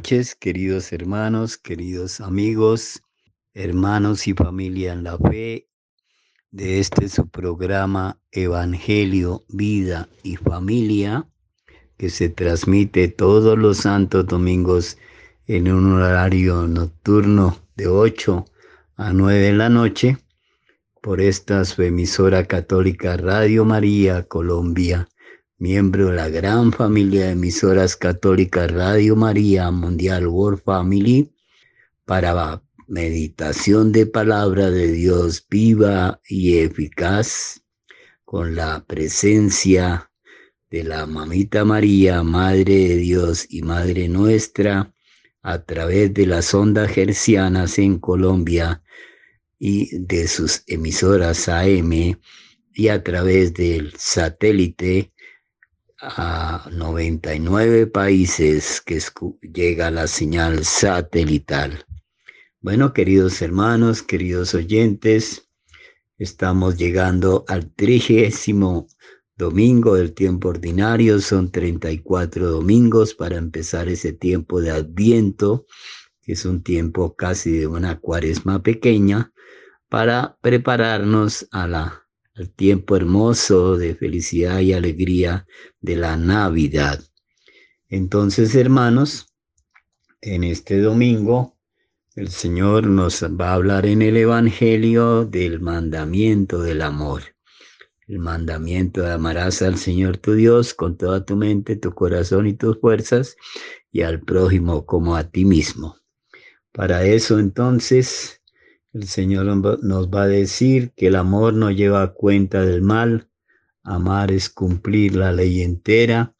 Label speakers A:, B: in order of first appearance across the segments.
A: noches, queridos hermanos, queridos amigos, hermanos y familia en la fe de este su programa Evangelio, Vida y Familia, que se transmite todos los santos domingos en un horario nocturno de 8 a 9 de la noche por esta su emisora católica Radio María Colombia, miembro de la gran familia de emisoras católicas Radio María Mundial World Family, para meditación de palabra de Dios viva y eficaz, con la presencia de la mamita María, Madre de Dios y Madre nuestra, a través de las ondas gercianas en Colombia y de sus emisoras AM y a través del satélite a 99 países que llega la señal satelital. Bueno, queridos hermanos, queridos oyentes, estamos llegando al trigésimo domingo del tiempo ordinario. Son 34 domingos para empezar ese tiempo de Adviento, que es un tiempo casi de una cuaresma pequeña, para prepararnos a la, al tiempo hermoso de felicidad y alegría de la Navidad. Entonces, hermanos, en este domingo el Señor nos va a hablar en el Evangelio del mandamiento del amor. El mandamiento de amarás al Señor tu Dios con toda tu mente, tu corazón y tus fuerzas y al prójimo como a ti mismo. Para eso entonces el Señor nos va a decir que el amor no lleva cuenta del mal. Amar es cumplir la ley entera.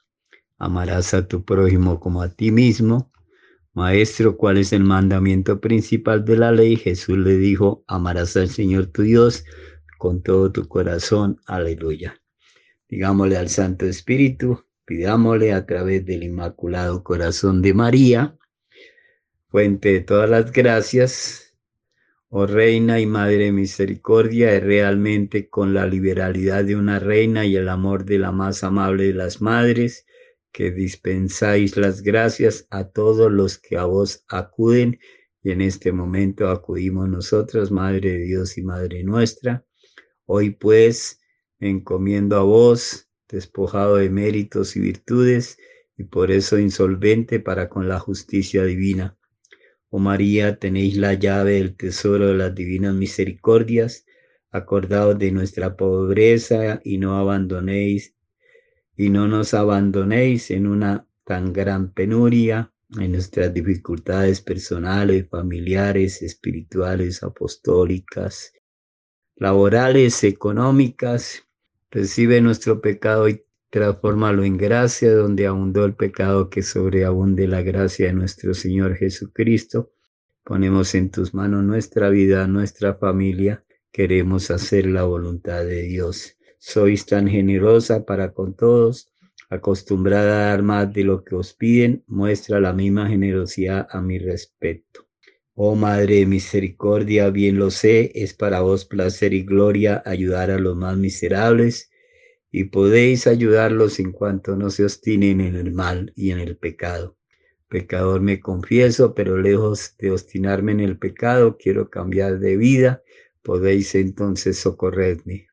A: Amarás a tu prójimo como a ti mismo. Maestro, ¿cuál es el mandamiento principal de la ley? Jesús le dijo, amarás al Señor tu Dios con todo tu corazón. Aleluya. Digámosle al Santo Espíritu, pidámosle a través del Inmaculado Corazón de María, fuente de todas las gracias, oh Reina y Madre de Misericordia, es realmente con la liberalidad de una reina y el amor de la más amable de las madres, que dispensáis las gracias a todos los que a vos acuden y en este momento acudimos nosotros, Madre de Dios y Madre nuestra. Hoy pues encomiendo a vos, despojado de méritos y virtudes y por eso insolvente para con la justicia divina. Oh María, tenéis la llave del tesoro de las divinas misericordias, acordaos de nuestra pobreza y no abandonéis y no nos abandonéis en una tan gran penuria, en nuestras dificultades personales, familiares, espirituales, apostólicas, laborales, económicas. Recibe nuestro pecado y transfórmalo en gracia, donde abundó el pecado, que sobreabunde la gracia de nuestro Señor Jesucristo. Ponemos en tus manos nuestra vida, nuestra familia. Queremos hacer la voluntad de Dios sois tan generosa para con todos, acostumbrada a dar más de lo que os piden, muestra la misma generosidad a mi respecto. Oh Madre de Misericordia, bien lo sé, es para vos placer y gloria ayudar a los más miserables y podéis ayudarlos en cuanto no se obstinen en el mal y en el pecado. Pecador me confieso, pero lejos de obstinarme en el pecado, quiero cambiar de vida, podéis entonces socorrerme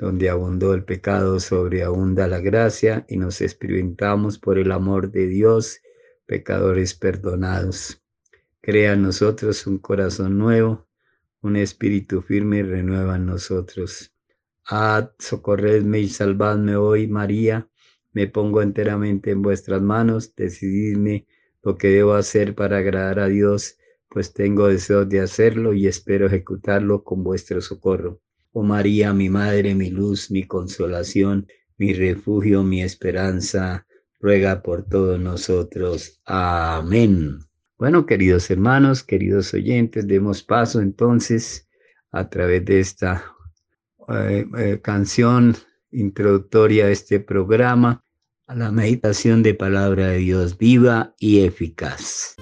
A: donde abundó el pecado, sobreabunda la gracia y nos experimentamos por el amor de Dios, pecadores perdonados. Crea en nosotros un corazón nuevo, un espíritu firme renueva en nosotros. Ah, socorredme y salvadme hoy, María. Me pongo enteramente en vuestras manos. Decididme lo que debo hacer para agradar a Dios, pues tengo deseo de hacerlo y espero ejecutarlo con vuestro socorro. Oh María, mi Madre, mi luz, mi consolación, mi refugio, mi esperanza, ruega por todos nosotros. Amén. Bueno, queridos hermanos, queridos oyentes, demos paso entonces a través de esta eh, eh, canción introductoria a este programa a la meditación de palabra de Dios viva y eficaz.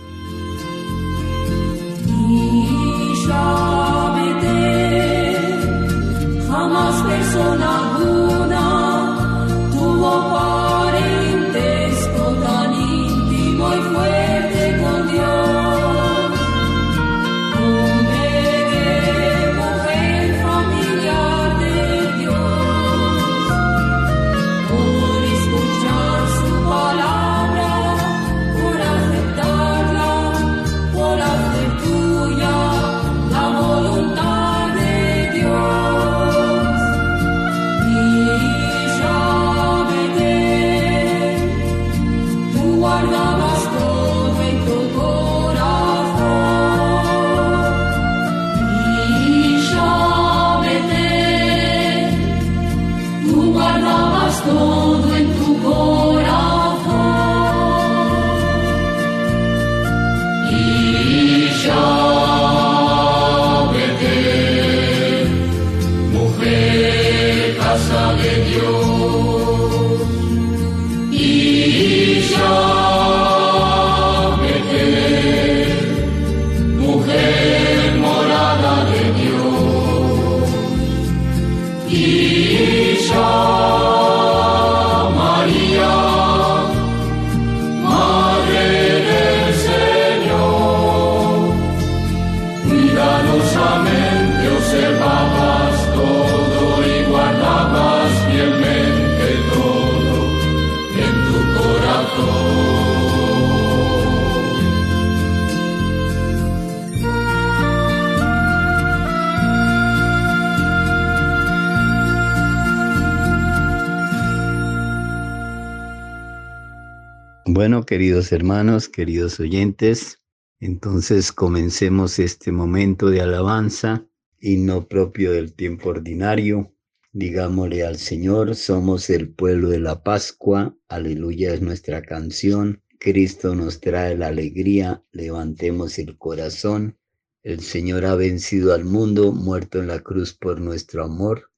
A: Queridos hermanos, queridos oyentes, entonces comencemos este momento de alabanza, no propio del tiempo ordinario. Digámosle al Señor, somos el pueblo de la Pascua, aleluya es nuestra canción. Cristo nos trae la alegría, levantemos el corazón. El Señor ha vencido al mundo, muerto en la cruz por nuestro amor,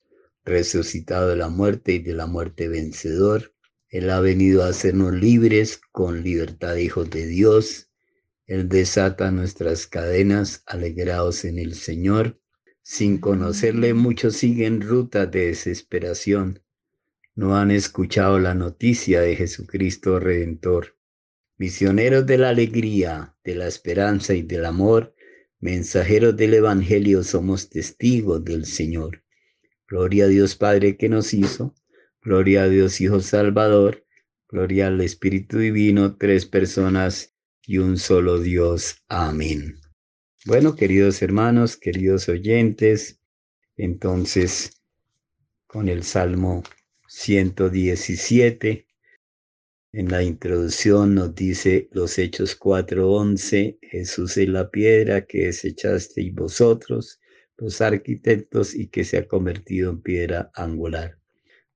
A: resucitado de la muerte y de la muerte vencedor él ha venido a hacernos libres con libertad, hijos de Dios. Él desata nuestras cadenas, alegrados en el Señor. Sin conocerle, muchos siguen rutas de desesperación. No han escuchado la noticia de Jesucristo Redentor. Misioneros de la alegría, de la esperanza y del amor, mensajeros del Evangelio, somos testigos del Señor. Gloria a Dios Padre que nos hizo Gloria a Dios Hijo Salvador. Gloria al Espíritu Divino, tres personas y un solo Dios. Amén. Bueno, queridos hermanos, queridos oyentes, entonces con el Salmo 117, en la introducción nos dice los Hechos 4:11, Jesús es la piedra que desechasteis vosotros, los arquitectos, y que se ha convertido en piedra angular.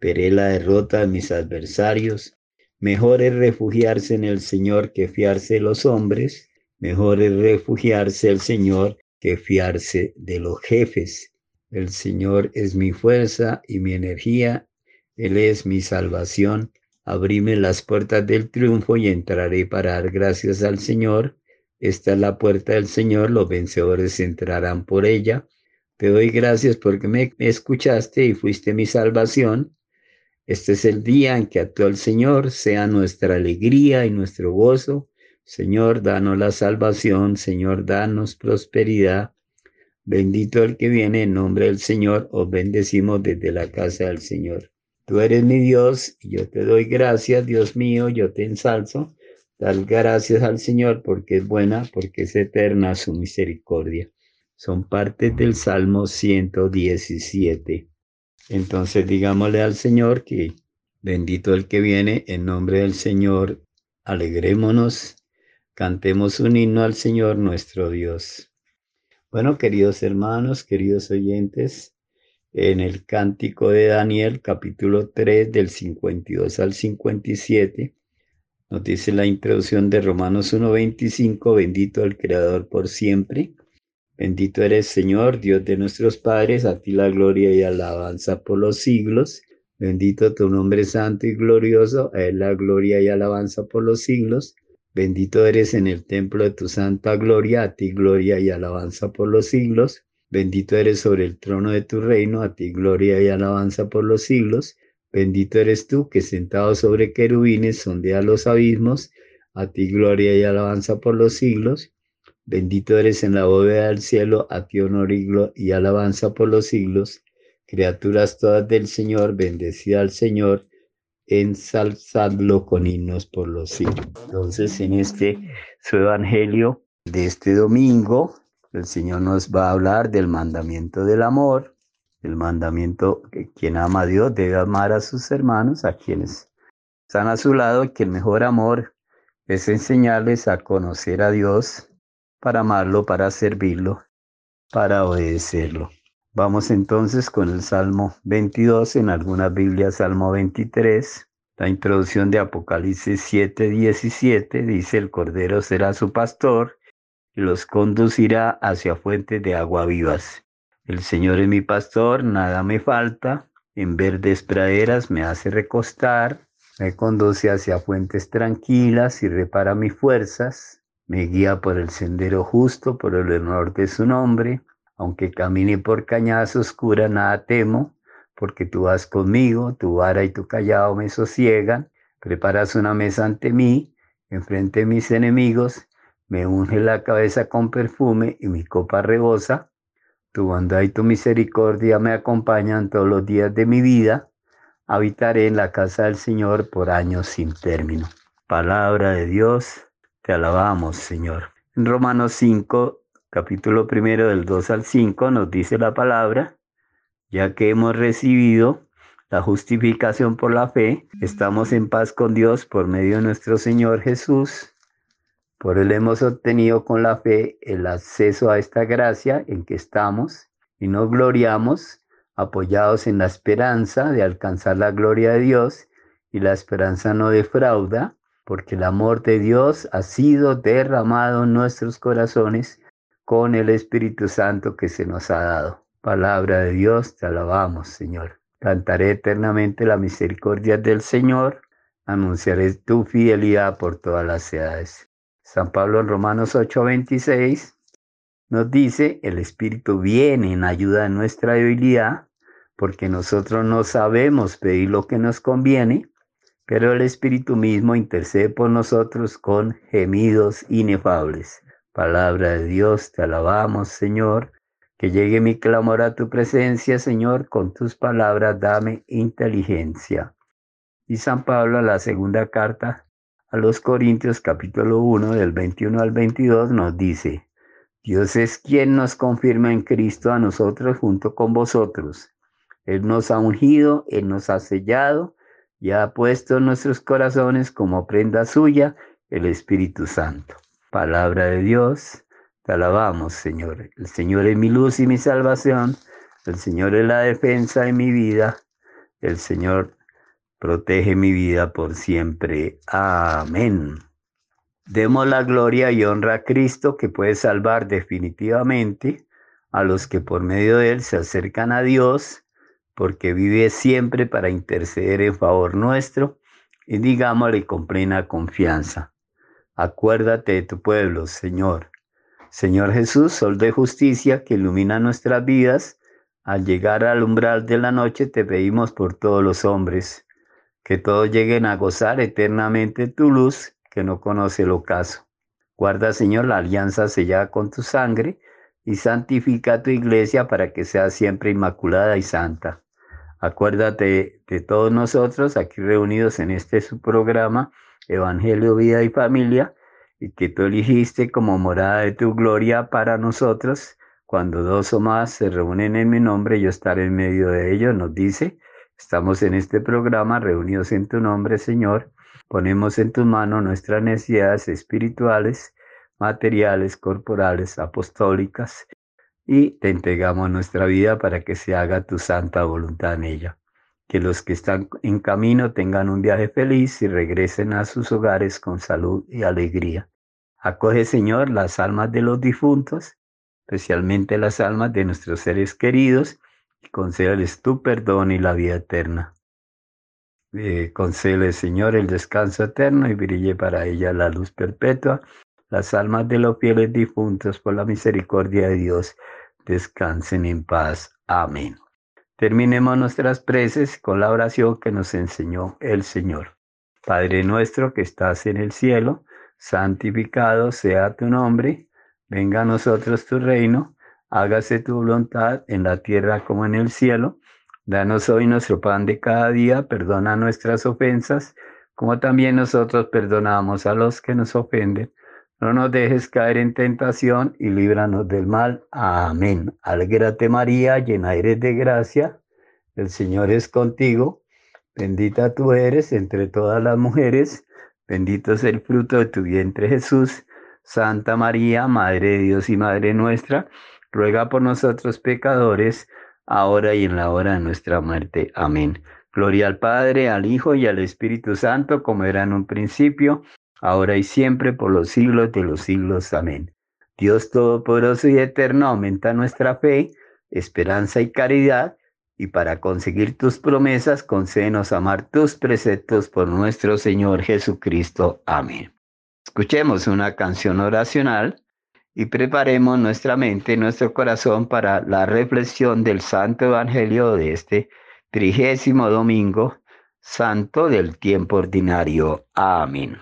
A: veré la derrota de mis adversarios. Mejor es refugiarse en el Señor que fiarse de los hombres. Mejor es refugiarse el Señor que fiarse de los jefes. El Señor es mi fuerza y mi energía. Él es mi salvación. Abrime las puertas del triunfo y entraré para dar gracias al Señor. Esta es la puerta del Señor, los vencedores entrarán por ella. Te doy gracias porque me escuchaste y fuiste mi salvación. Este es el día en que actuó el Señor, sea nuestra alegría y nuestro gozo. Señor, danos la salvación, Señor, danos prosperidad, Bendito el que viene en nombre del Señor, os bendecimos desde la casa del Señor. Tú eres mi Dios y yo te doy gracias, Dios mío, yo te ensalzo. Dar gracias al Señor porque es buena, porque es eterna su misericordia. Son partes del Salmo 117. Entonces digámosle al Señor que bendito el que viene en nombre del Señor. Alegrémonos, cantemos un himno al Señor nuestro Dios. Bueno, queridos hermanos, queridos oyentes, en el cántico de Daniel, capítulo 3, del 52 al 57, nos dice la introducción de Romanos 1.25, bendito el Creador por siempre. Bendito eres Señor, Dios de nuestros padres, a ti la gloria y alabanza por los siglos. Bendito tu nombre santo y glorioso, a él la gloria y alabanza por los siglos. Bendito eres en el templo de tu santa gloria, a ti gloria y alabanza por los siglos. Bendito eres sobre el trono de tu reino, a ti gloria y alabanza por los siglos. Bendito eres tú que sentado sobre querubines sondea los abismos, a ti gloria y alabanza por los siglos. Bendito eres en la bóveda del cielo, a ti honor y, alabanza por los siglos. Criaturas todas del Señor, bendecida al Señor ensalzadlo con himnos por los siglos. Entonces, en este su evangelio de este domingo, el Señor nos va a hablar del mandamiento del amor, el mandamiento que quien ama a Dios debe amar a sus hermanos, a quienes están a su lado, que el mejor amor es enseñarles a conocer a Dios, para amarlo, para servirlo, para obedecerlo. Vamos entonces con el Salmo 22, en algunas Biblias Salmo 23. La introducción de Apocalipsis 7, 17 dice, el Cordero será su pastor y los conducirá hacia fuentes de agua vivas. El Señor es mi pastor, nada me falta, en verdes praderas me hace recostar, me conduce hacia fuentes tranquilas y repara mis fuerzas, me guía por el sendero justo por el honor de su nombre aunque camine por cañadas oscuras, nada temo, porque tú vas conmigo, tu vara y tu callado me sosiegan. Preparas una mesa ante mí, enfrente de mis enemigos, me unge la cabeza con perfume y mi copa rebosa. Tu bondad y tu misericordia me acompañan todos los días de mi vida. Habitaré en la casa del Señor por años sin término. Palabra de Dios, te alabamos, Señor. En Romanos 5, capítulo primero del 2 al 5 nos dice la palabra, ya que hemos recibido la justificación por la fe, estamos en paz con Dios por medio de nuestro Señor Jesús. Por él hemos obtenido con la fe el acceso a esta gracia en que estamos y nos gloriamos apoyados en la esperanza de alcanzar la gloria de Dios y la esperanza no defrauda, porque el amor de Dios ha sido derramado en nuestros corazones con el Espíritu Santo que se nos ha dado. Palabra de Dios, te alabamos, Señor. Cantaré eternamente la misericordia del Señor, anunciaré tu fidelidad por todas las edades. San Pablo en Romanos 8:26 nos dice, el Espíritu viene en ayuda de nuestra debilidad, porque nosotros no sabemos pedir lo que nos conviene, pero el Espíritu mismo intercede por nosotros con gemidos inefables. Palabra de Dios, te alabamos, Señor. Que llegue mi clamor a tu presencia, Señor, con tus palabras dame inteligencia. Y San Pablo, la segunda carta a los Corintios, capítulo 1, del 21 al 22, nos dice, Dios es quien nos confirma en Cristo a nosotros junto con vosotros. Él nos ha ungido, Él nos ha sellado y ha puesto en nuestros corazones como prenda suya el Espíritu Santo. Palabra de Dios, te alabamos, Señor. El Señor es mi luz y mi salvación. El Señor es la defensa de mi vida. El Señor protege mi vida por siempre. Amén. Demos la gloria y honra a Cristo que puede salvar definitivamente a los que por medio de Él se acercan a Dios, porque vive siempre para interceder en favor nuestro y digámosle con plena confianza. Acuérdate de tu pueblo, Señor. Señor Jesús, sol de justicia que ilumina nuestras vidas, al llegar al umbral de la noche te pedimos por todos los hombres, que todos lleguen a gozar eternamente tu luz, que no conoce el ocaso. Guarda, Señor, la alianza sellada con tu sangre, y santifica tu iglesia para que sea siempre inmaculada y santa. Acuérdate de todos nosotros aquí reunidos en este su programa, Evangelio, Vida y Familia, y que tú eligiste como morada de tu gloria para nosotros. Cuando dos o más se reúnen en mi nombre, yo estaré en medio de ellos, nos dice. Estamos en este programa reunidos en tu nombre, Señor. Ponemos en tus manos nuestras necesidades espirituales, materiales, corporales, apostólicas, y te entregamos nuestra vida para que se haga tu santa voluntad en ella. Que los que están en camino tengan un viaje feliz y regresen a sus hogares con salud y alegría. Acoge, Señor, las almas de los difuntos, especialmente las almas de nuestros seres queridos, y concédeles tu perdón y la vida eterna. Eh, Señor, el descanso eterno y brille para ella la luz perpetua. Las almas de los fieles difuntos, por la misericordia de Dios, descansen en paz. Amén. Terminemos nuestras preces con la oración que nos enseñó el Señor. Padre nuestro que estás en el cielo, santificado sea tu nombre, venga a nosotros tu reino, hágase tu voluntad en la tierra como en el cielo. Danos hoy nuestro pan de cada día, perdona nuestras ofensas, como también nosotros perdonamos a los que nos ofenden. No nos dejes caer en tentación y líbranos del mal. Amén. Alégrate María, llena eres de gracia. El Señor es contigo. Bendita tú eres entre todas las mujeres. Bendito es el fruto de tu vientre Jesús. Santa María, Madre de Dios y Madre nuestra, ruega por nosotros pecadores ahora y en la hora de nuestra muerte. Amén. Gloria al Padre, al Hijo y al Espíritu Santo, como era en un principio, ahora y siempre, por los siglos de los siglos. Amén. Dios Todopoderoso y Eterno, aumenta nuestra fe, esperanza y caridad, y para conseguir tus promesas, concédenos amar tus preceptos por nuestro Señor Jesucristo. Amén. Escuchemos una canción oracional y preparemos nuestra mente y nuestro corazón para la reflexión del Santo Evangelio de este trigésimo domingo santo del tiempo ordinario. Amén.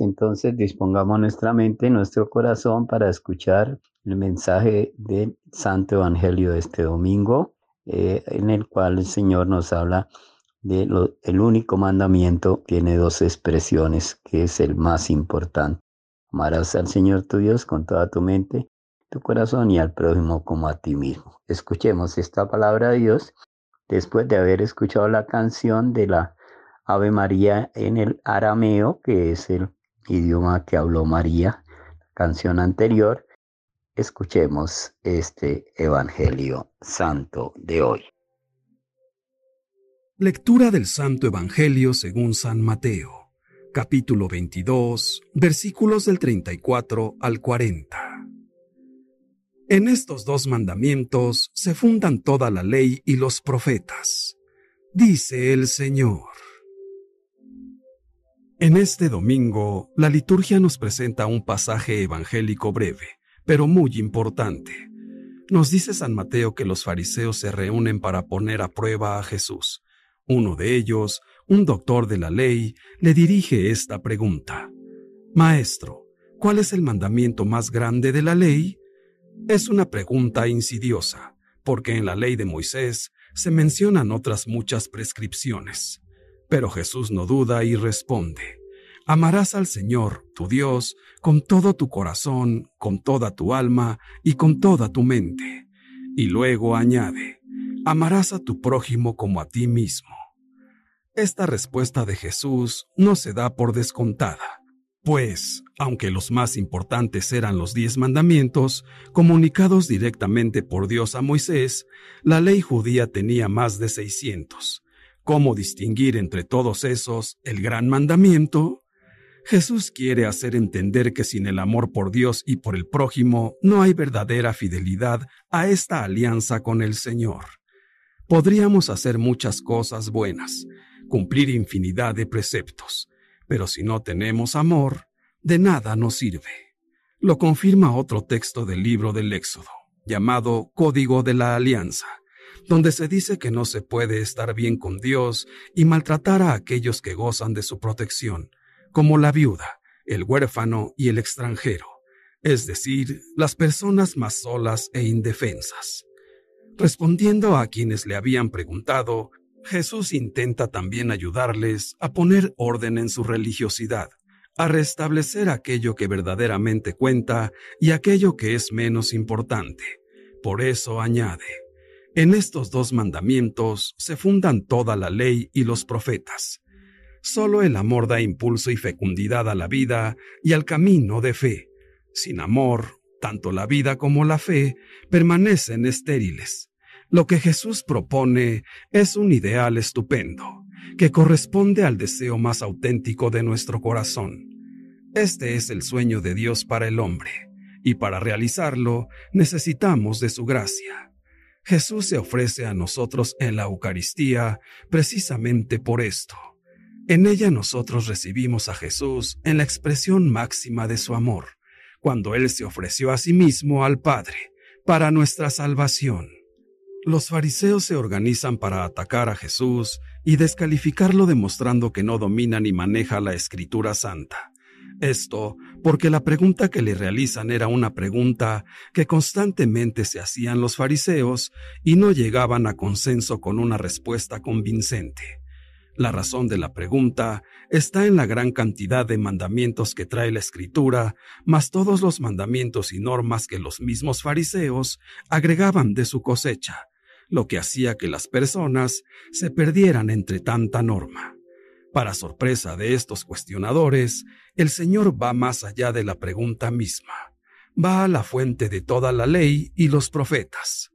A: Entonces dispongamos nuestra mente, nuestro corazón para escuchar el mensaje del Santo Evangelio de este domingo, eh, en el cual el Señor nos habla de único mandamiento, tiene dos expresiones, que es el más importante. Amarás al Señor tu Dios con toda tu mente, tu corazón y al prójimo como a ti mismo. Escuchemos esta palabra de Dios después de haber escuchado la canción de la Ave María en el arameo, que es el idioma que habló María, canción anterior, escuchemos este Evangelio Santo de hoy.
B: Lectura del Santo Evangelio según San Mateo, capítulo 22, versículos del 34 al 40. En estos dos mandamientos se fundan toda la ley y los profetas, dice el Señor. En este domingo, la liturgia nos presenta un pasaje evangélico breve, pero muy importante. Nos dice San Mateo que los fariseos se reúnen para poner a prueba a Jesús. Uno de ellos, un doctor de la ley, le dirige esta pregunta. Maestro, ¿cuál es el mandamiento más grande de la ley? Es una pregunta insidiosa, porque en la ley de Moisés se mencionan otras muchas prescripciones. Pero Jesús no duda y responde, Amarás al Señor, tu Dios, con todo tu corazón, con toda tu alma y con toda tu mente. Y luego añade, Amarás a tu prójimo como a ti mismo. Esta respuesta de Jesús no se da por descontada, pues, aunque los más importantes eran los diez mandamientos, comunicados directamente por Dios a Moisés, la ley judía tenía más de seiscientos ¿Cómo distinguir entre todos esos el gran mandamiento? Jesús quiere hacer entender que sin el amor por Dios y por el prójimo no hay verdadera fidelidad a esta alianza con el Señor. Podríamos hacer muchas cosas buenas, cumplir infinidad de preceptos, pero si no tenemos amor, de nada nos sirve. Lo confirma otro texto del libro del Éxodo, llamado Código de la Alianza, donde se dice que no se puede estar bien con Dios y maltratar a aquellos que gozan de su protección, como la viuda, el huérfano y el extranjero, es decir, las personas más solas e indefensas. Respondiendo a quienes le habían preguntado, Jesús intenta también ayudarles a poner orden en su religiosidad, a restablecer aquello que verdaderamente cuenta y aquello que es menos importante. Por eso añade, en estos dos mandamientos se fundan toda la ley y los profetas. Solo el amor da impulso y fecundidad a la vida y al camino de fe. Sin amor, tanto la vida como la fe permanecen estériles. Lo que Jesús propone es un ideal estupendo, que corresponde al deseo más auténtico de nuestro corazón. Este es el sueño de Dios para el hombre, y para realizarlo necesitamos de su gracia. Jesús se ofrece a nosotros en la Eucaristía precisamente por esto. En ella nosotros recibimos a Jesús en la expresión máxima de su amor, cuando Él se ofreció a sí mismo al Padre, para nuestra salvación. Los fariseos se organizan para atacar a Jesús y descalificarlo demostrando que no domina ni maneja la escritura santa. Esto porque la pregunta que le realizan era una pregunta que constantemente se hacían los fariseos y no llegaban a consenso con una respuesta convincente. La razón de la pregunta está en la gran cantidad de mandamientos que trae la escritura, más todos los mandamientos y normas que los mismos fariseos agregaban de su cosecha, lo que hacía que las personas se perdieran entre tanta norma. Para sorpresa de estos cuestionadores, el Señor va más allá de la pregunta misma. Va a la fuente de toda la ley y los profetas.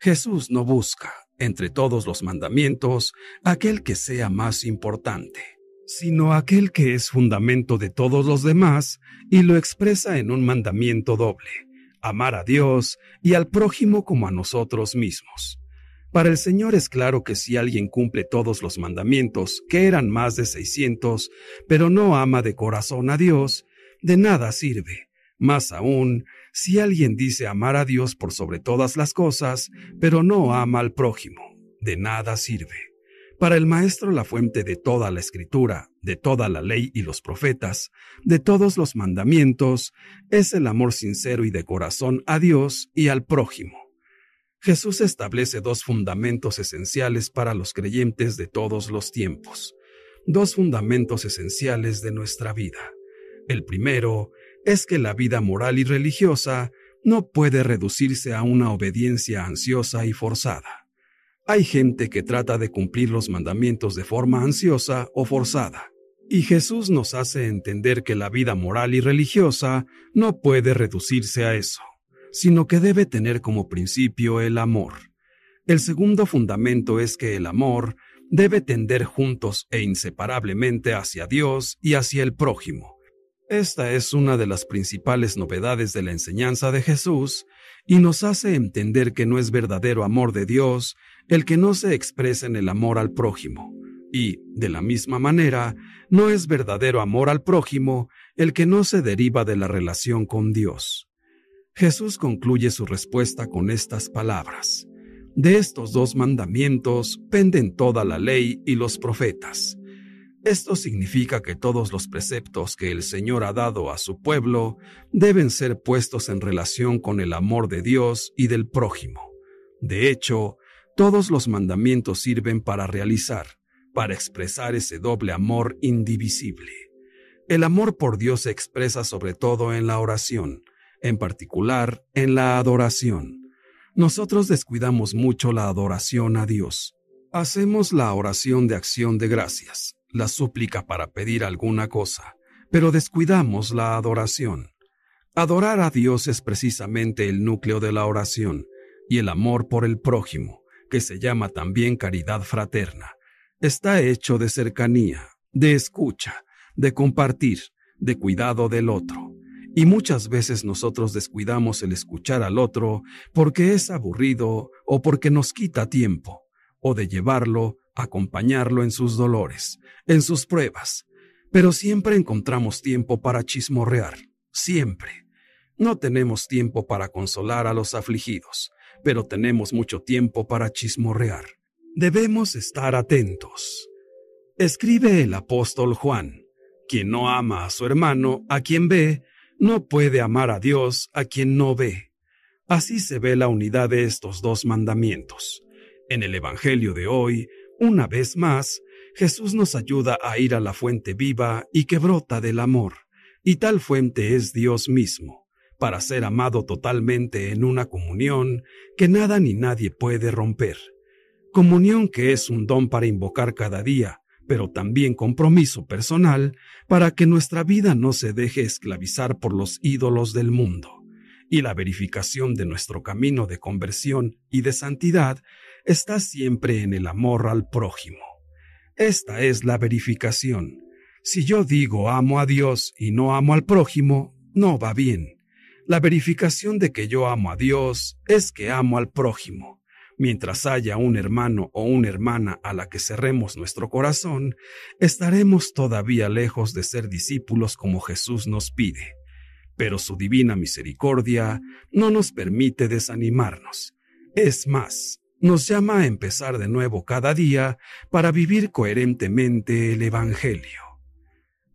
B: Jesús no busca, entre todos los mandamientos, aquel que sea más importante, sino aquel que es fundamento de todos los demás y lo expresa en un mandamiento doble, amar a Dios y al prójimo como a nosotros mismos. Para el Señor es claro que si alguien cumple todos los mandamientos, que eran más de seiscientos, pero no ama de corazón a Dios, de nada sirve. Más aún, si alguien dice amar a Dios por sobre todas las cosas, pero no ama al prójimo, de nada sirve. Para el Maestro la fuente de toda la escritura, de toda la ley y los profetas, de todos los mandamientos, es el amor sincero y de corazón a Dios y al prójimo. Jesús establece dos fundamentos esenciales para los creyentes de todos los tiempos, dos fundamentos esenciales de nuestra vida. El primero es que la vida moral y religiosa no puede reducirse a una obediencia ansiosa y forzada. Hay gente que trata de cumplir los mandamientos de forma ansiosa o forzada, y Jesús nos hace entender que la vida moral y religiosa no puede reducirse a eso, sino que debe tener como principio el amor. El segundo fundamento es que el amor debe tender juntos e inseparablemente hacia Dios y hacia el prójimo esta es una de las principales novedades de la enseñanza de Jesús y nos hace entender que no es verdadero amor de Dios el que no se expresa en el amor al prójimo, y, de la misma manera, no es verdadero amor al prójimo el que no se deriva de la relación con Dios. Jesús concluye su respuesta con estas palabras. De estos dos mandamientos penden toda la ley y los profetas. Esto significa que todos los preceptos que el Señor ha dado a su pueblo deben ser puestos en relación con el amor de Dios y del prójimo. De hecho, todos los mandamientos sirven para realizar, para expresar ese doble amor indivisible. El amor por Dios se expresa sobre todo en la oración, en particular en la adoración. Nosotros descuidamos mucho la adoración a Dios. Hacemos la oración de acción de gracias, la súplica para pedir alguna cosa, pero descuidamos la adoración. Adorar a Dios es precisamente el núcleo de la oración y el amor por el prójimo, que se llama también caridad fraterna. Está hecho de cercanía, de escucha, de compartir, de cuidado del otro. Y muchas veces nosotros descuidamos el escuchar al otro porque es aburrido o porque nos quita tiempo, o de llevarlo acompañarlo en sus dolores, en sus pruebas, pero siempre encontramos tiempo para chismorrear, siempre. No tenemos tiempo para consolar a los afligidos, pero tenemos mucho tiempo para chismorrear. Debemos estar atentos. Escribe el apóstol Juan, quien no ama a su hermano, a quien ve, no puede amar a Dios, a quien no ve. Así se ve la unidad de estos dos mandamientos. En el Evangelio de hoy, una vez más, Jesús nos ayuda a ir a la fuente viva y que brota del amor, y tal fuente es Dios mismo, para ser amado totalmente en una comunión que nada ni nadie puede romper. Comunión que es un don para invocar cada día, pero también compromiso personal para que nuestra vida no se deje esclavizar por los ídolos del mundo. Y la verificación de nuestro camino de conversión y de santidad está siempre en el amor al prójimo. Esta es la verificación. Si yo digo amo a Dios y no amo al prójimo, no va bien. La verificación de que yo amo a Dios es que amo al prójimo. Mientras haya un hermano o una hermana a la que cerremos nuestro corazón, estaremos todavía lejos de ser discípulos como Jesús nos pide. Pero su divina misericordia no nos permite desanimarnos. Es más, nos llama a empezar de nuevo cada día para vivir coherentemente el Evangelio.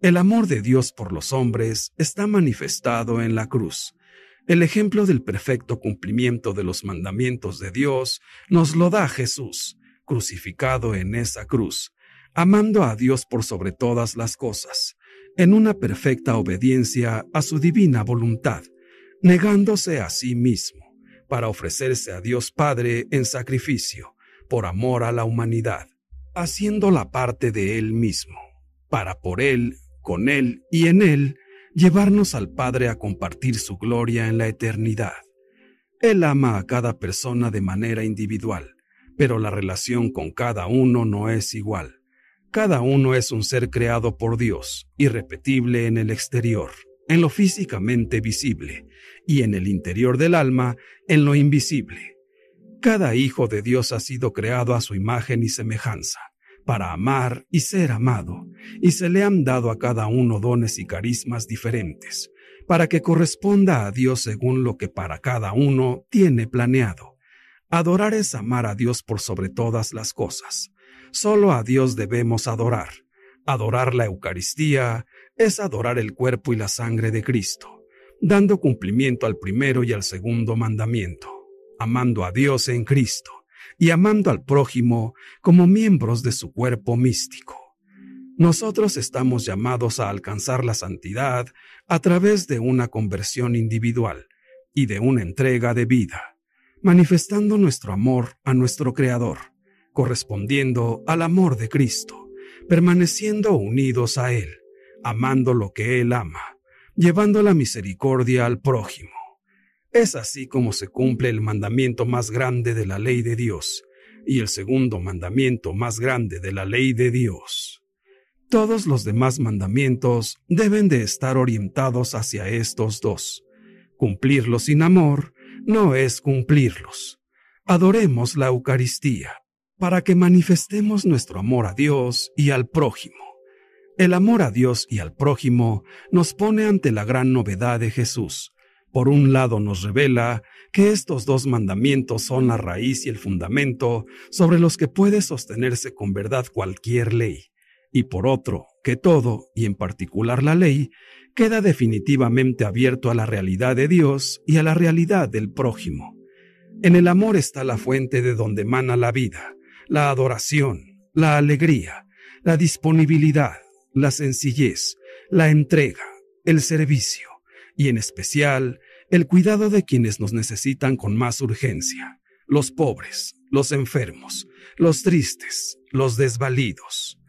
B: El amor de Dios por los hombres está manifestado en la cruz. El ejemplo del perfecto cumplimiento de los mandamientos de Dios nos lo da Jesús, crucificado en esa cruz, amando a Dios por sobre todas las cosas, en una perfecta obediencia a su divina voluntad, negándose a sí mismo para ofrecerse a Dios Padre en sacrificio, por amor a la humanidad, haciendo la parte de Él mismo, para por Él, con Él y en Él, llevarnos al Padre a compartir su gloria en la eternidad. Él ama a cada persona de manera individual, pero la relación con cada uno no es igual. Cada uno es un ser creado por Dios, irrepetible en el exterior en lo físicamente visible, y en el interior del alma, en lo invisible. Cada hijo de Dios ha sido creado a su imagen y semejanza, para amar y ser amado, y se le han dado a cada uno dones y carismas diferentes, para que corresponda a Dios según lo que para cada uno tiene planeado. Adorar es amar a Dios por sobre todas las cosas. solo a Dios debemos adorar. Adorar la Eucaristía es adorar el cuerpo y la sangre de Cristo, dando cumplimiento al primero y al segundo mandamiento, amando a Dios en Cristo y amando al prójimo como miembros de su cuerpo místico. Nosotros estamos llamados a alcanzar la santidad a través de una conversión individual y de una entrega de vida, manifestando nuestro amor a nuestro Creador, correspondiendo al amor de Cristo, permaneciendo unidos a Él, amando lo que Él ama, llevando la misericordia al prójimo. Es así como se cumple el mandamiento más grande de la ley de Dios y el segundo mandamiento más grande de la ley de Dios. Todos los demás mandamientos deben de estar orientados hacia estos dos. Cumplirlos sin amor no es cumplirlos. Adoremos la Eucaristía para que manifestemos nuestro amor a Dios y al prójimo. El amor a Dios y al prójimo nos pone ante la gran novedad de Jesús. Por un lado nos revela que estos dos mandamientos son la raíz y el fundamento sobre los que puede sostenerse con verdad cualquier ley y por otro, que todo, y en particular la ley, queda definitivamente abierto a la realidad de Dios y a la realidad del prójimo. En el amor está la fuente de donde emana la vida, la adoración, la alegría, la disponibilidad, la sencillez, la entrega, el servicio y en especial el cuidado de quienes nos necesitan con más urgencia, los pobres, los enfermos, los tristes, los desvalidos.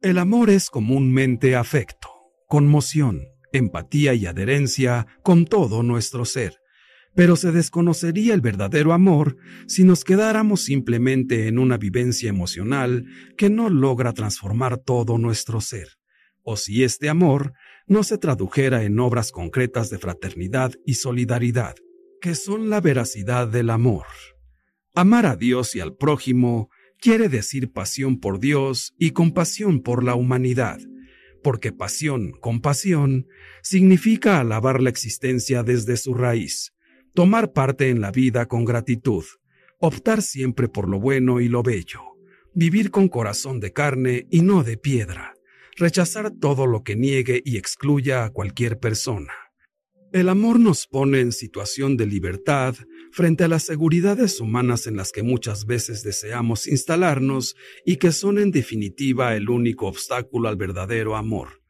B: El amor es comúnmente afecto, conmoción, empatía y adherencia con todo nuestro ser, pero se desconocería el verdadero amor si nos quedáramos simplemente en una vivencia emocional que no logra transformar todo nuestro ser, o si este amor no se tradujera en obras concretas de fraternidad y solidaridad, que son la veracidad del amor. Amar a Dios y al prójimo quiere decir pasión por Dios y compasión por la humanidad, porque pasión, compasión, significa alabar la existencia desde su raíz, tomar parte en la vida con gratitud, optar siempre por lo bueno y lo bello, vivir con corazón de carne y no de piedra, rechazar todo lo que niegue y excluya a cualquier persona. El amor nos pone en situación de libertad frente a las seguridades humanas en las que muchas veces deseamos instalarnos y que son en definitiva el único obstáculo al verdadero amor.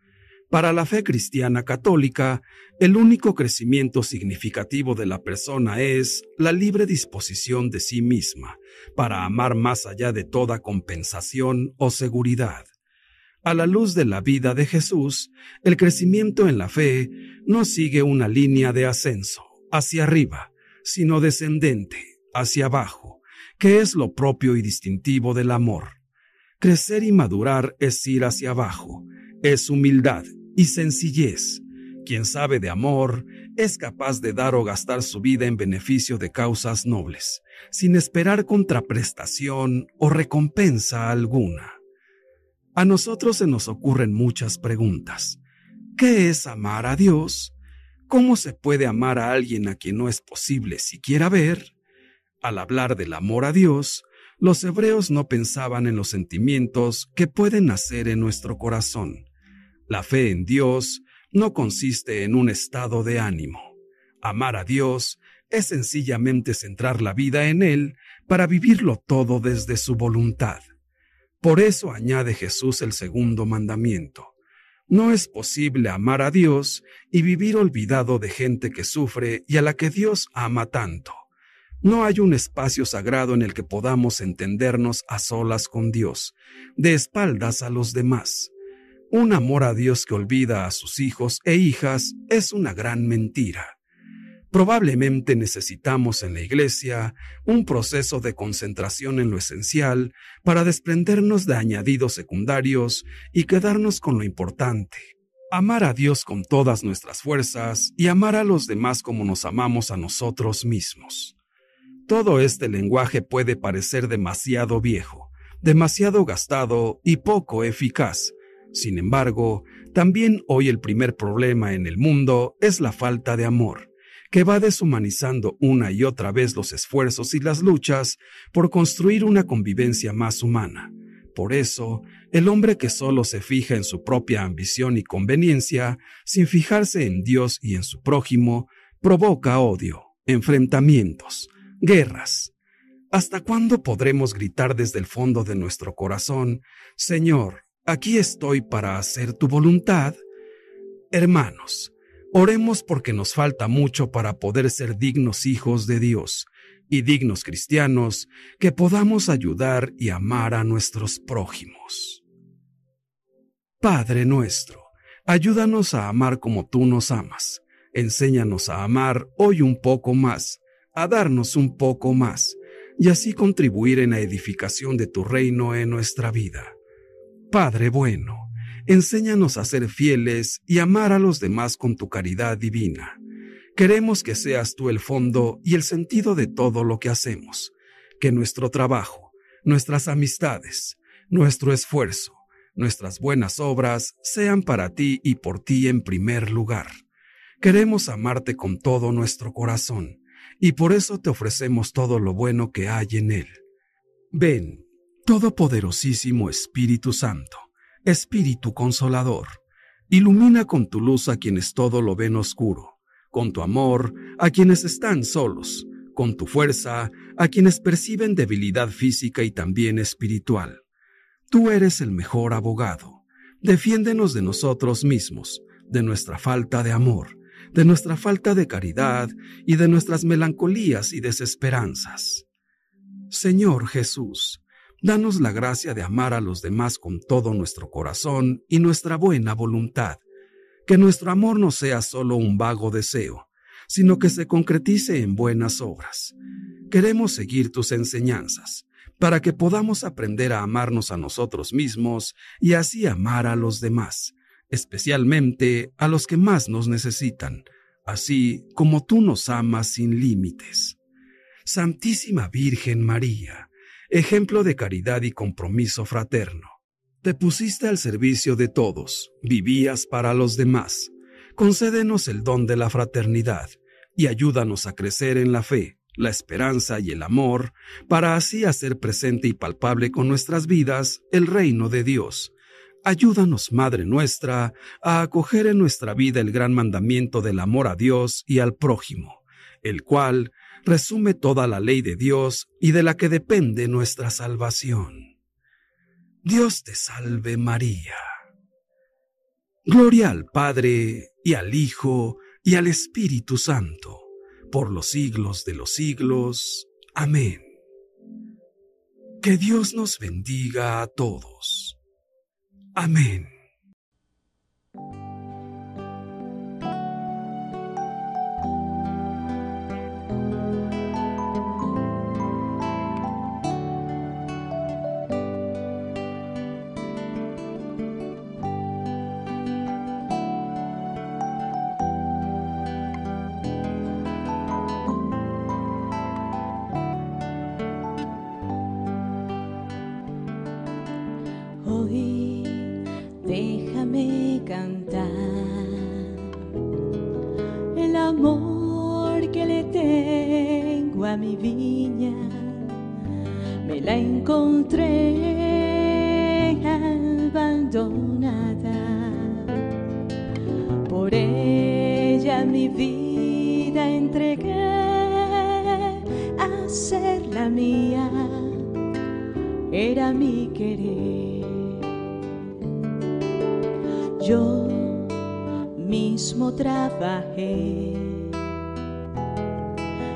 B: Para la fe cristiana católica, el único crecimiento significativo de la persona es la libre disposición de sí misma para amar más allá de toda compensación o seguridad. A la luz de la vida de Jesús, el crecimiento en la fe no sigue una línea de ascenso hacia arriba, sino descendente hacia abajo, que es lo propio y distintivo del amor. Crecer y madurar es ir hacia abajo, es humildad y sencillez. Quien sabe de amor es capaz de dar o gastar su vida en beneficio de causas nobles, sin esperar contraprestación o recompensa alguna. A nosotros se nos ocurren muchas preguntas. ¿Qué es amar a Dios? ¿Cómo se puede amar a alguien a quien no es posible siquiera ver? Al hablar del amor a Dios, los hebreos no pensaban en los sentimientos que pueden nacer en nuestro corazón. La fe en Dios no consiste en un estado de ánimo. Amar a Dios es sencillamente centrar la vida en Él para vivirlo todo desde su voluntad. Por eso añade Jesús el segundo mandamiento. No es posible amar a Dios y vivir olvidado de gente que sufre y a la que Dios ama tanto. No hay un espacio sagrado en el que podamos entendernos a solas con Dios, de espaldas a los demás. Un amor a Dios que olvida a sus hijos e hijas es una gran mentira. Probablemente necesitamos en la Iglesia un proceso de concentración en lo esencial para desprendernos de añadidos secundarios y quedarnos con lo importante. Amar a Dios con todas nuestras fuerzas y amar a los demás como nos amamos a nosotros mismos. Todo este lenguaje puede parecer demasiado viejo, demasiado gastado y poco eficaz. Sin embargo, también hoy el primer problema en el mundo es la falta de amor que va deshumanizando una y otra vez los esfuerzos y las luchas por construir una convivencia más humana, Por eso, el hombre que solo se fija en su propia ambición y conveniencia, sin fijarse en Dios y en su prójimo, provoca odio, enfrentamientos, guerras. ¿Hasta cuándo podremos gritar desde el fondo de nuestro corazón, Señor, aquí estoy para hacer tu voluntad? Hermanos, oremos porque nos falta mucho para poder ser dignos hijos de Dios y dignos cristianos que podamos ayudar y amar a nuestros prójimos. Padre nuestro, ayúdanos a amar como tú nos amas. Enséñanos a amar hoy un poco más, a darnos un poco más, y así contribuir en la edificación de tu reino en nuestra vida. Padre bueno, enséñanos a ser fieles y amar a los demás con tu caridad divina Queremos que seas tú el fondo y el sentido de todo lo que hacemos, que nuestro trabajo, nuestras amistades, nuestro esfuerzo, nuestras buenas obras sean para ti y por ti en primer lugar. Queremos amarte con todo nuestro corazón, y por eso te ofrecemos todo lo bueno que hay en él. Ven, Todopoderosísimo Espíritu Santo, Espíritu Consolador, ilumina con tu luz a quienes todo lo ven oscuro con tu amor a quienes están solos, con tu fuerza a quienes perciben debilidad física y también espiritual. Tú eres el mejor abogado. Defiéndenos de nosotros mismos, de nuestra falta de amor, de nuestra falta de caridad y de nuestras melancolías y desesperanzas. Señor Jesús, danos la gracia de amar a los demás con todo nuestro corazón y nuestra buena voluntad que nuestro amor no sea solo un vago deseo, sino que se concretice en buenas obras. Queremos seguir tus enseñanzas, para que podamos aprender a amarnos a nosotros mismos y así amar a los demás, especialmente a los que más nos necesitan, así como tú nos amas sin límites. Santísima Virgen María, ejemplo de caridad y compromiso fraterno te pusiste al servicio de todos, vivías para los demás. Concédenos el don de la fraternidad y ayúdanos a crecer en la fe, la esperanza y el amor, para así hacer presente y palpable con nuestras vidas el reino de Dios. Ayúdanos, Madre nuestra, a acoger en nuestra vida el gran mandamiento del amor a Dios y al prójimo, el cual resume toda la ley de Dios y de la que depende nuestra salvación. Dios te salve María. Gloria al Padre y al Hijo y al Espíritu Santo, por los siglos de los siglos. Amén. Que Dios nos bendiga a todos. Amén.
C: Trabajé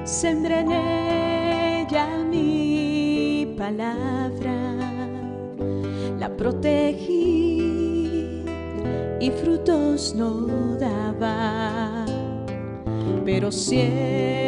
C: sembré en ella mi palabra, la protegí y frutos no daba, pero siempre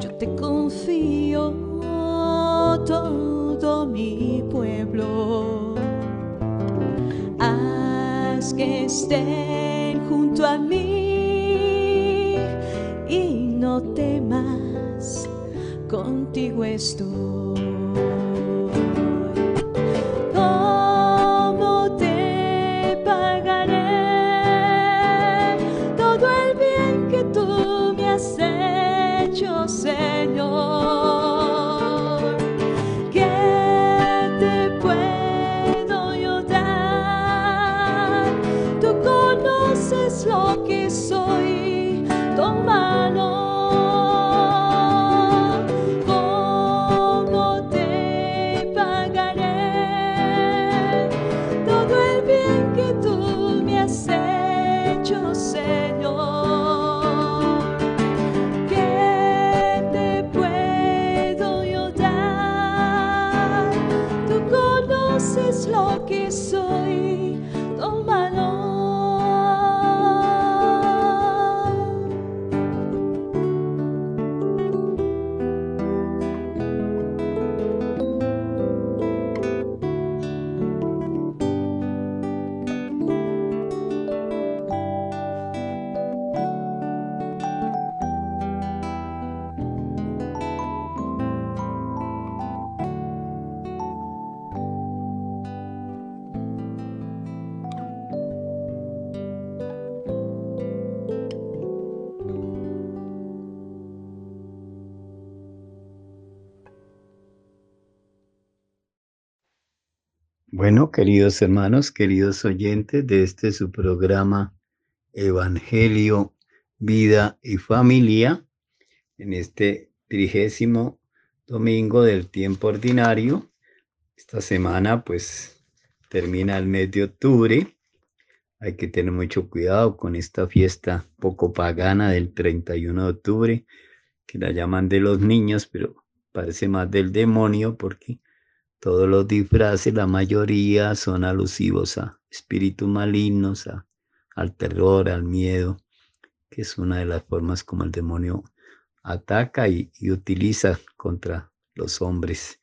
C: Yo te confío todo mi pueblo. Haz que estén junto a mí y no temas, contigo estoy.
A: Bueno, queridos hermanos, queridos oyentes de este su programa Evangelio, Vida y Familia, en este trigésimo domingo del tiempo ordinario. Esta semana pues termina el mes de octubre. Hay que tener mucho cuidado con esta fiesta poco pagana del 31 de octubre, que la llaman de los niños, pero parece más del demonio porque todos los disfraces, la mayoría son alusivos a espíritus malignos, a- al terror, al miedo, que es una de las formas como el demonio ataca y, utiliza contra los hombres.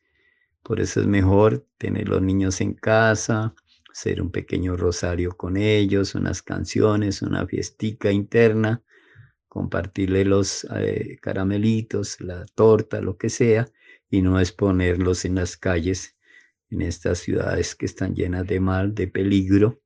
A: Por eso es mejor tener los niños en casa, hacer un pequeño rosario con ellos, unas canciones, una fiestica interna, compartirle los eh, caramelitos, la torta, lo que sea, y no exponerlos en las calles, en estas ciudades que están llenas de mal, de peligro,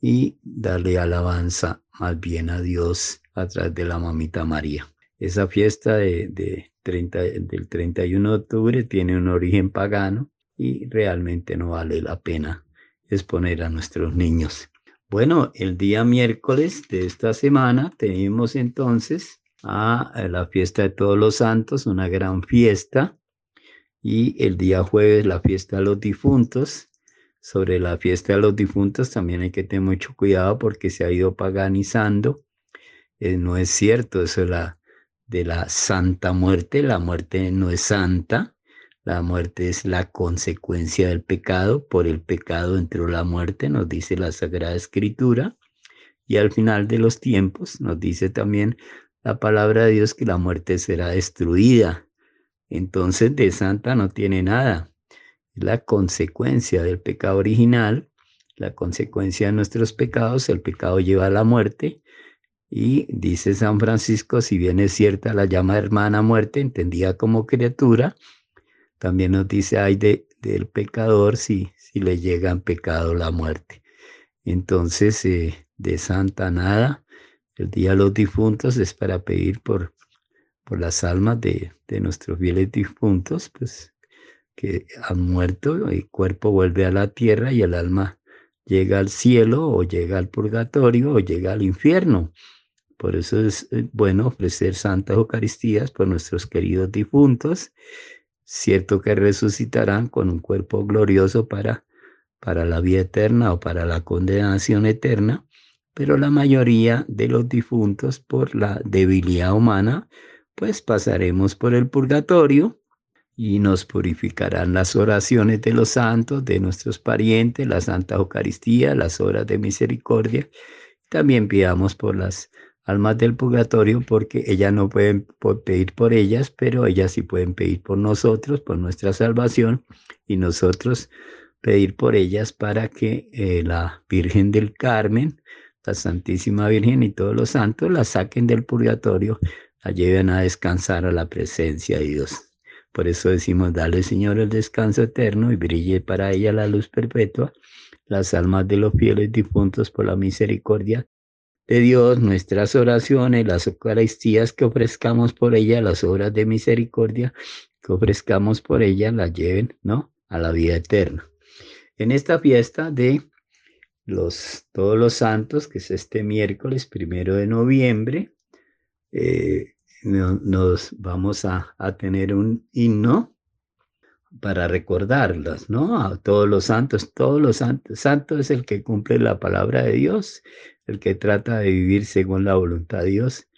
A: y darle alabanza más bien a Dios a través de la mamita María. Esa fiesta de, de 30, del 31 de octubre tiene un origen pagano y realmente no vale la pena exponer a nuestros niños. Bueno, el día miércoles de esta semana tenemos entonces a, la fiesta de todos los santos, una gran fiesta, y el día jueves la fiesta de los difuntos. Sobre la fiesta de los difuntos también hay que tener mucho cuidado porque se ha ido paganizando. Eh, no es cierto eso la, de la santa muerte. La muerte no es santa. La muerte es la consecuencia del pecado. Por el pecado entró la muerte, nos dice la Sagrada Escritura. Y al final de los tiempos nos dice también la palabra de Dios que la muerte será destruida. Entonces de santa no tiene nada. Es la consecuencia del pecado original, la consecuencia de nuestros pecados. El pecado lleva a la muerte. Y dice San Francisco, si bien es cierta la llama hermana muerte, entendida como criatura, también nos dice, ay de, del pecador si, si le llega en pecado la muerte. Entonces, eh, de santa nada, el Día de los Difuntos es para pedir por, las almas de, de nuestros fieles difuntos, pues que han muerto, el cuerpo vuelve a la tierra y el alma llega al cielo o llega al purgatorio o llega al infierno. Por eso es eh, bueno ofrecer santas Eucaristías por nuestros queridos difuntos. Cierto que resucitarán con un cuerpo glorioso para, para la vida eterna o para la condenación eterna, pero la mayoría de los difuntos por la debilidad humana, pues pasaremos por el purgatorio y nos purificarán las oraciones de los santos, de nuestros parientes, la Santa Eucaristía, las horas de misericordia. También pidamos por las almas del purgatorio porque ellas no pueden pedir por ellas, pero ellas sí pueden pedir por nosotros, por nuestra salvación y nosotros pedir por ellas para que eh, la Virgen del Carmen, la Santísima Virgen y todos los santos la saquen del purgatorio, la lleven a descansar a la presencia de Dios. Por eso decimos, dale Señor el descanso eterno y brille para ella la luz perpetua, las almas de los fieles difuntos por la misericordia de Dios, nuestras oraciones, las Eucaristías que ofrezcamos por ella, las obras de misericordia que ofrezcamos por ella, las lleven, ¿no? A la vida eterna. En esta fiesta de los, todos los santos, que es este miércoles primero de noviembre, eh, nos vamos a, a, tener un himno para recordarlas, ¿no? A todos los santos, todos los santos. Santo es el que cumple la palabra de Dios, el que trata de vivir según la voluntad de Dios,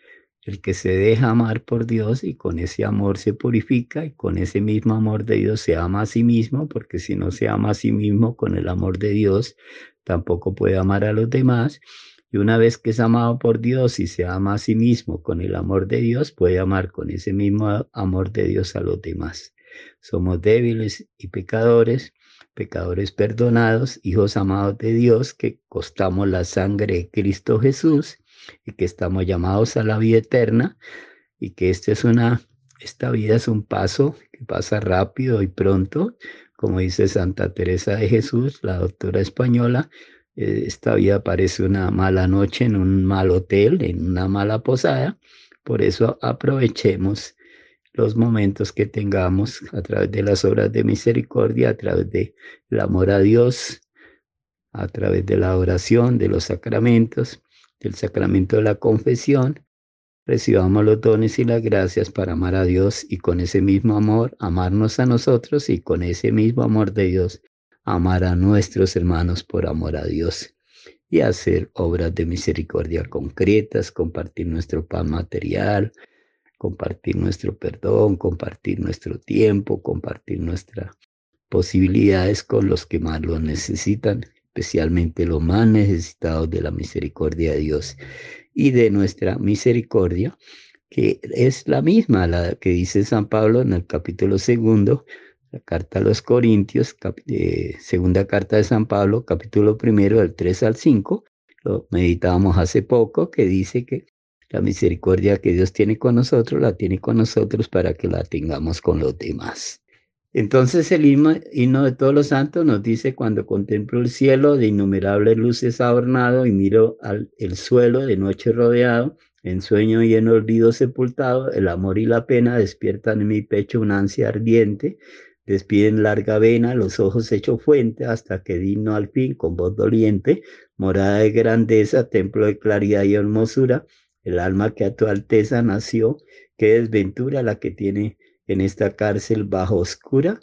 A: el que se deja amar por Dios y con ese amor se purifica y con ese mismo amor de Dios se ama a sí mismo, porque si no se ama a sí mismo con el amor de Dios, tampoco puede amar a los demás. Y una vez que es amado por Dios y se ama a sí mismo con el amor de Dios, puede amar con ese mismo amor de Dios a los demás. Somos débiles y pecadores, pecadores perdonados, hijos amados de Dios, que costamos la sangre de Cristo Jesús y que estamos llamados a la vida eterna y que esta es una, esta vida es un paso que pasa rápido y pronto, como dice Santa Teresa de Jesús, la doctora española, esta vida parece una mala noche en un mal hotel, en una mala posada, por eso aprovechemos los momentos que tengamos a través de las obras de misericordia, a través del amor a Dios, a través de la oración, de los sacramentos, del sacramento de la confesión, recibamos los dones y las gracias para amar a Dios y con ese mismo amor amarnos a nosotros y con ese mismo amor de Dios amar a nuestros hermanos por amor a Dios y hacer obras de misericordia concretas, compartir nuestro pan material, compartir nuestro perdón, compartir nuestro tiempo, compartir nuestras posibilidades con los que más lo necesitan especialmente los más necesitados de la misericordia de Dios y de nuestra misericordia, que es la misma, la que dice San Pablo en el capítulo segundo, la carta a los Corintios, eh, segunda carta de San Pablo, capítulo primero, del 3 al 5, lo meditábamos hace poco, que dice que la misericordia que Dios tiene con nosotros, la tiene con nosotros para que la tengamos con los demás. Entonces el himno, de todos los santos nos dice, cuando contemplo el cielo de innumerables luces adornado y miro al, el suelo de noche rodeado, en sueño y en olvido sepultado, el amor y la pena despiertan en mi pecho una ansia ardiente, despiden larga vena, los ojos hechos fuente, hasta que digno al fin, con voz doliente, morada de grandeza, templo de claridad y hermosura, el alma que a tu alteza nació, qué desventura la que tiene en esta cárcel bajo oscura,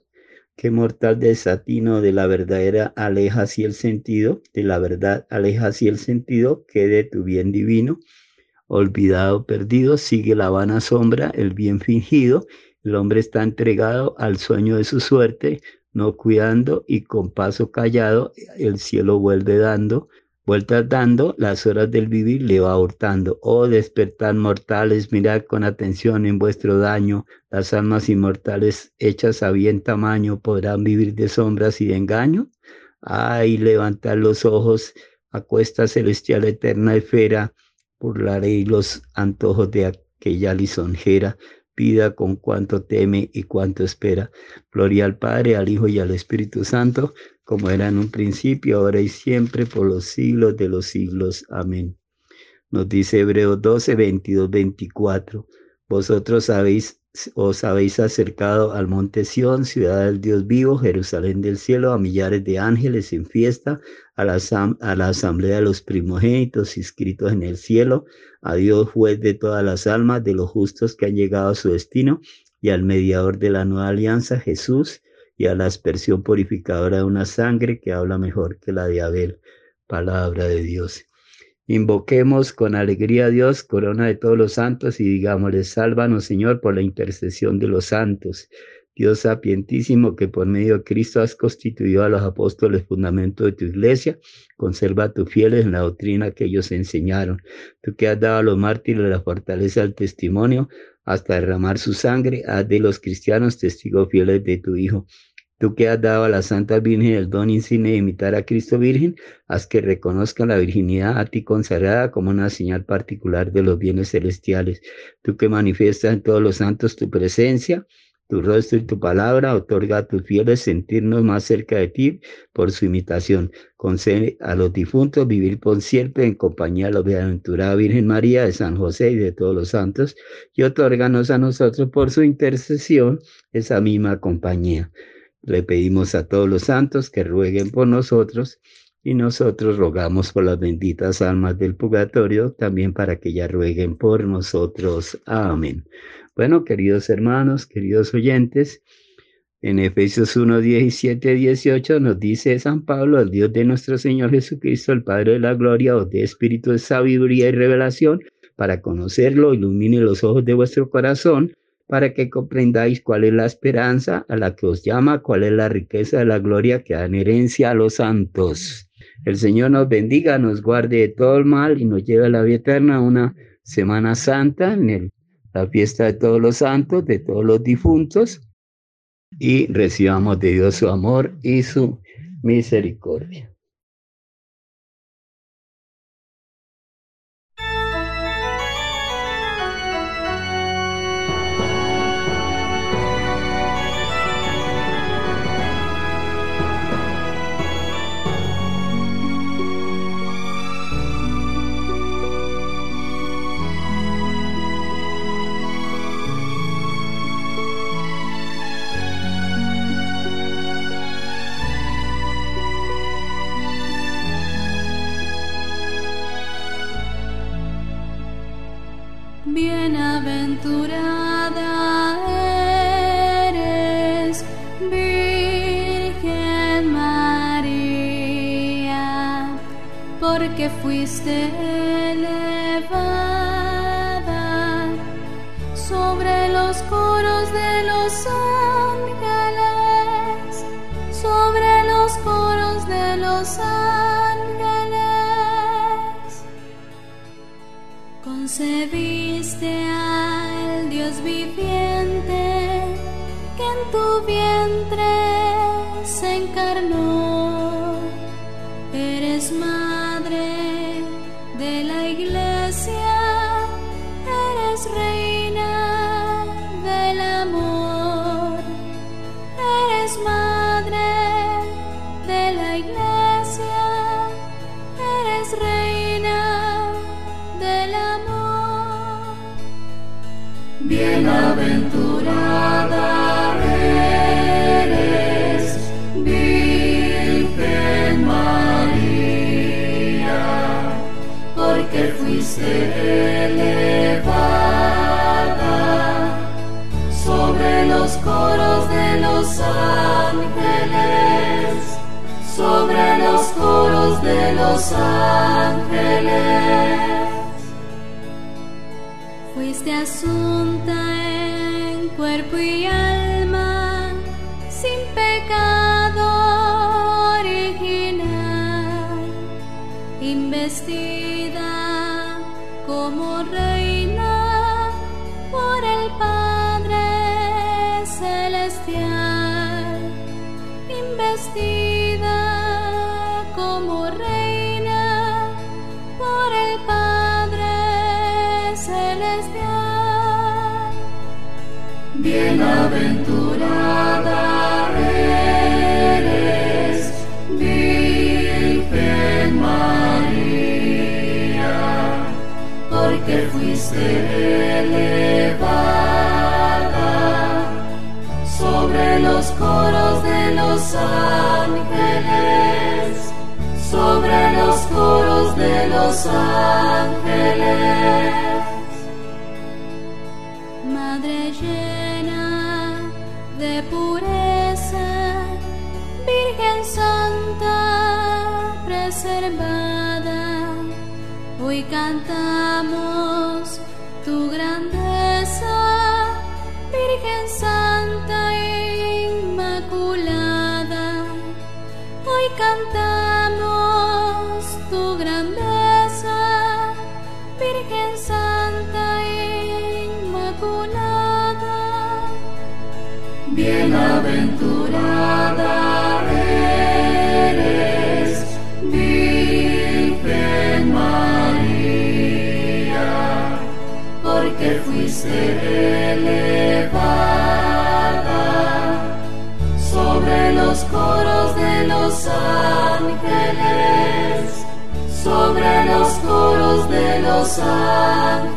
A: que mortal desatino de la verdadera aleja así el sentido, de la verdad aleja así el sentido, que de tu bien divino, olvidado, perdido, sigue la vana sombra, el bien fingido, el hombre está entregado al sueño de su suerte, no cuidando y con paso callado el cielo vuelve dando Vueltas dando, las horas del vivir le va hurtando. Oh despertar mortales, mirad con atención en vuestro daño. Las almas inmortales hechas a bien tamaño podrán vivir de sombras y de engaño. Ay, levantad los ojos, acuesta celestial eterna esfera, burlaré los antojos de aquella lisonjera con cuanto teme y cuanto espera. Gloria al Padre, al Hijo y al Espíritu Santo, como era en un principio, ahora y siempre, por los siglos de los siglos. Amén. Nos dice Hebreos 12, 22, 24. Vosotros habéis os habéis acercado al monte Sión, ciudad del Dios vivo, Jerusalén del cielo, a millares de ángeles en fiesta, a la, a la asamblea de los primogénitos inscritos en el cielo, a Dios juez de todas las almas, de los justos que han llegado a su destino, y al mediador de la nueva alianza, Jesús, y a la aspersión purificadora de una sangre que habla mejor que la de Abel, palabra de Dios. Invoquemos con alegría a Dios, corona de todos los santos, y digámosle, sálvanos Señor por la intercesión de los santos. Dios sapientísimo, que por medio de Cristo has constituido a los apóstoles fundamento de tu iglesia, conserva a tus fieles en la doctrina que ellos enseñaron. Tú que has dado a los mártires la fortaleza del testimonio hasta derramar su sangre, haz de los cristianos testigos fieles de tu Hijo. Tú que has dado a la Santa Virgen el don insigne de imitar a Cristo Virgen, haz que reconozcan la virginidad a ti consagrada como una señal particular de los bienes celestiales. Tú que manifiestas en todos los santos tu presencia, tu rostro y tu palabra, otorga a tus fieles sentirnos más cerca de ti por su imitación. Concede a los difuntos vivir por siempre en compañía de la bienaventurada Virgen María, de San José y de todos los santos, y otórganos a nosotros por su intercesión esa misma compañía. Le pedimos a todos los santos que rueguen por nosotros y nosotros rogamos por las benditas almas del purgatorio también para que ya rueguen por nosotros. Amén. Bueno, queridos hermanos, queridos oyentes, en Efesios 1, 17, 18 nos dice San Pablo, el Dios de nuestro Señor Jesucristo, el Padre de la Gloria, os dé espíritu de sabiduría y revelación para conocerlo, ilumine los ojos de vuestro corazón para que comprendáis cuál es la esperanza a la que os llama, cuál es la riqueza de la gloria que da en herencia a los santos. El Señor nos bendiga, nos guarde de todo el mal y nos lleve a la vida eterna una Semana Santa, en el, la fiesta de todos los santos, de todos los difuntos, y recibamos de Dios su amor y su misericordia.
D: Bienaventurada eres, Virgen María, porque fuiste Concebiste al Dios viviente que en tu vientre se encarnó. Eres madre
E: Bienaventurada eres, Virgen María, porque fuiste elevada sobre los coros de los ángeles, sobre los coros de los ángeles.
D: Asunta en cuerpo y alma,
E: ángeles, sobre los coros de los ángeles.
D: cantamos tu grandeza, Virgen Santa Inmaculada. Hoy cantamos tu grandeza, Virgen Santa
C: Inmaculada.
D: Bienaventurada elevada sobre los coros de los ángeles, sobre los coros de los ángeles.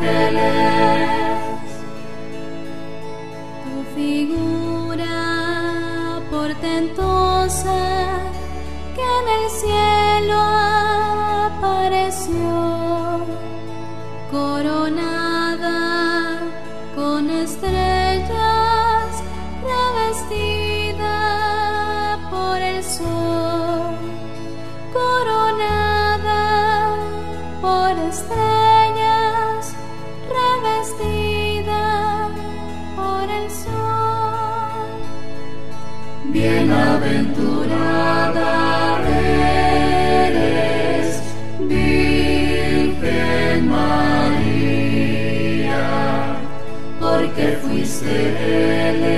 D: elevada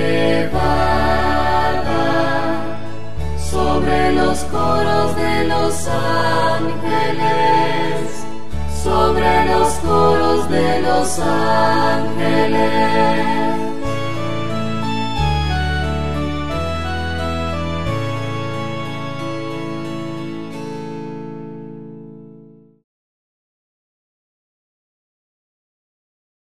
D: sobre los coros de los ángeles, sobre los coros de los ángeles.